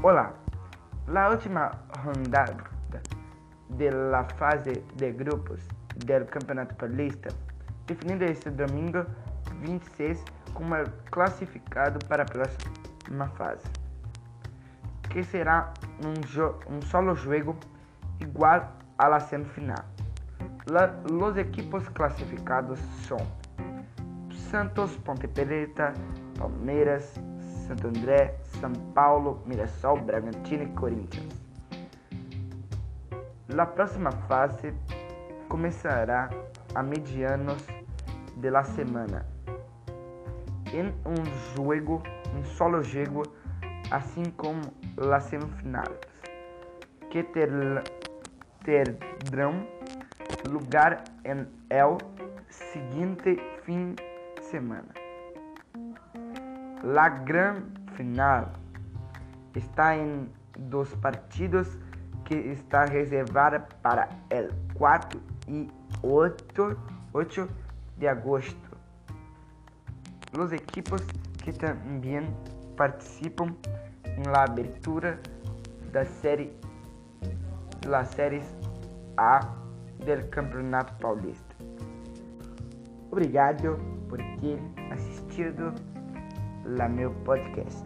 Olá, la última rodada de la fase de grupos del Campeonato Paulista, definindo este domingo 26 como classificado para a próxima fase, que será um, um solo jogo igual a la semifinal. La, los equipos classificados são Santos, Ponte Preta, Palmeiras, Santo André, São Paulo, Mirassol, Bragantino e Corinthians. A próxima fase começará a medianos de la semana em um jogo, um solo jogo, assim como las semifinais, que ter, terão lugar em el seguinte fim de semana. La gran final está em dos partidos que está reservada para el 4 e 8, 8 de agosto. Os equipos que também participam na abertura da série das séries A do Campeonato Paulista. Obrigado por ter assistido lá meu podcast.